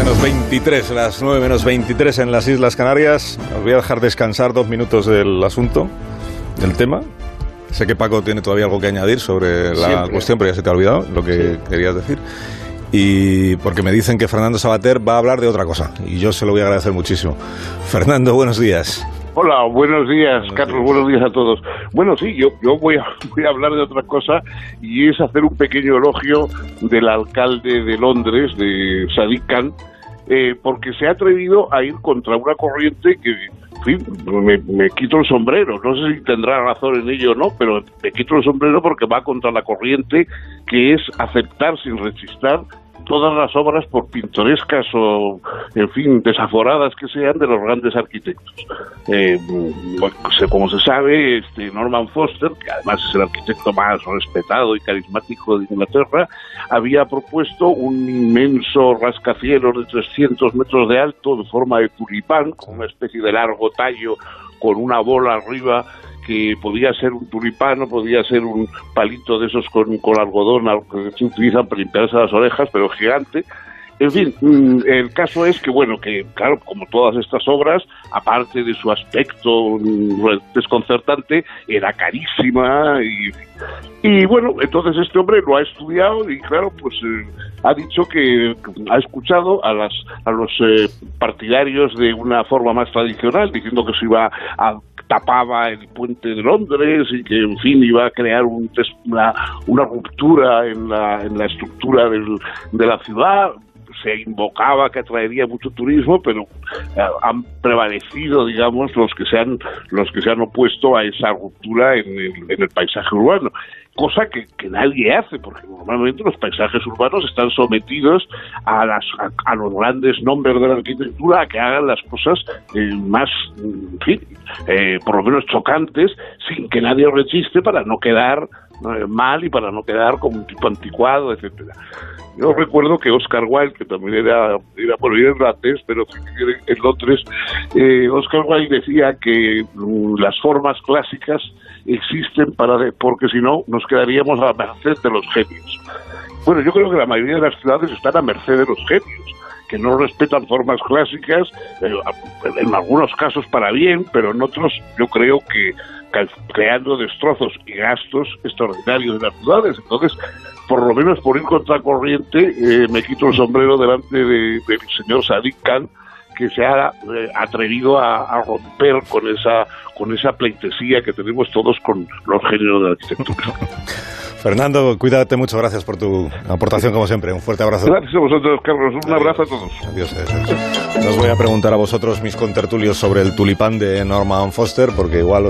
menos 23, las 9 menos 23 en las Islas Canarias. Os voy a dejar descansar dos minutos del asunto, del tema. Sé que Paco tiene todavía algo que añadir sobre la cuestión, pero ya se te ha olvidado lo que querías decir. Y porque me dicen que Fernando Sabater va a hablar de otra cosa. Y yo se lo voy a agradecer muchísimo. Fernando, buenos días. Hola, buenos días, Carlos, buenos días a todos. Bueno, sí, yo, yo voy, a, voy a hablar de otra cosa y es hacer un pequeño elogio del alcalde de Londres, de Sadiq Khan, eh, porque se ha atrevido a ir contra una corriente que, en fin, me, me, quito el sombrero. No sé si tendrá razón en ello o no, pero me quito el sombrero porque va contra la corriente que es aceptar sin resistir todas las obras, por pintorescas o, en fin, desaforadas que sean, de los grandes arquitectos. Eh, como se sabe, este Norman Foster, que además es el arquitecto más respetado y carismático de Inglaterra, había propuesto un inmenso rascacielos de 300 metros de alto, de forma de tulipán, con una especie de largo tallo con una bola arriba que podía ser un tulipano, podía ser un palito de esos con, con algodón que se utilizan para limpiarse las orejas, pero gigante. En fin, mm, el caso es que, bueno, que claro, como todas estas obras, aparte de su aspecto mm, desconcertante, era carísima y, y bueno, entonces este hombre lo ha estudiado y claro, pues eh, ha dicho que ha escuchado a, las, a los eh, partidarios de una forma más tradicional, diciendo que se iba a tapaba el puente de Londres y que, en fin, iba a crear un, una, una, ruptura en la, en la estructura del, de la ciudad se invocaba que atraería mucho turismo, pero eh, han prevalecido, digamos, los que se han los que se han opuesto a esa ruptura en el, en el paisaje urbano cosa que, nadie hace, porque normalmente los paisajes urbanos están sometidos a, las, a, los grandes nombres de la arquitectura a que hagan las cosas eh, más, en fin, eh, por lo menos chocantes, sin que nadie resiste para no quedar mal y para no quedar como un tipo anticuado, etcétera. Yo recuerdo que Oscar Wilde, que también era, era bueno, era irlandés, pero en Londres, eh, Oscar Wilde decía que mm, las formas clásicas existen para porque si no nos quedaríamos a merced de los genios. Bueno, yo creo que la mayoría de las ciudades están a merced de los genios que no respetan formas clásicas, eh, en algunos casos para bien, pero en otros yo creo que creando destrozos y gastos extraordinarios de las ciudades. Entonces, por lo menos por ir contracorriente, eh, me quito el sombrero delante del señor Sadiq Khan, que se ha eh, atrevido a, romper con esa, con esa pleitesía que tenemos todos con los géneros de la arquitectura. Fernando, cuídate mucho, gracias por tu aportación como siempre. Un fuerte abrazo. Gracias a vosotros, Carlos. Un abrazo a todos. Adiós. Os voy a preguntar a vosotros, mis contertulios, sobre el tulipán de Norman Foster, porque igual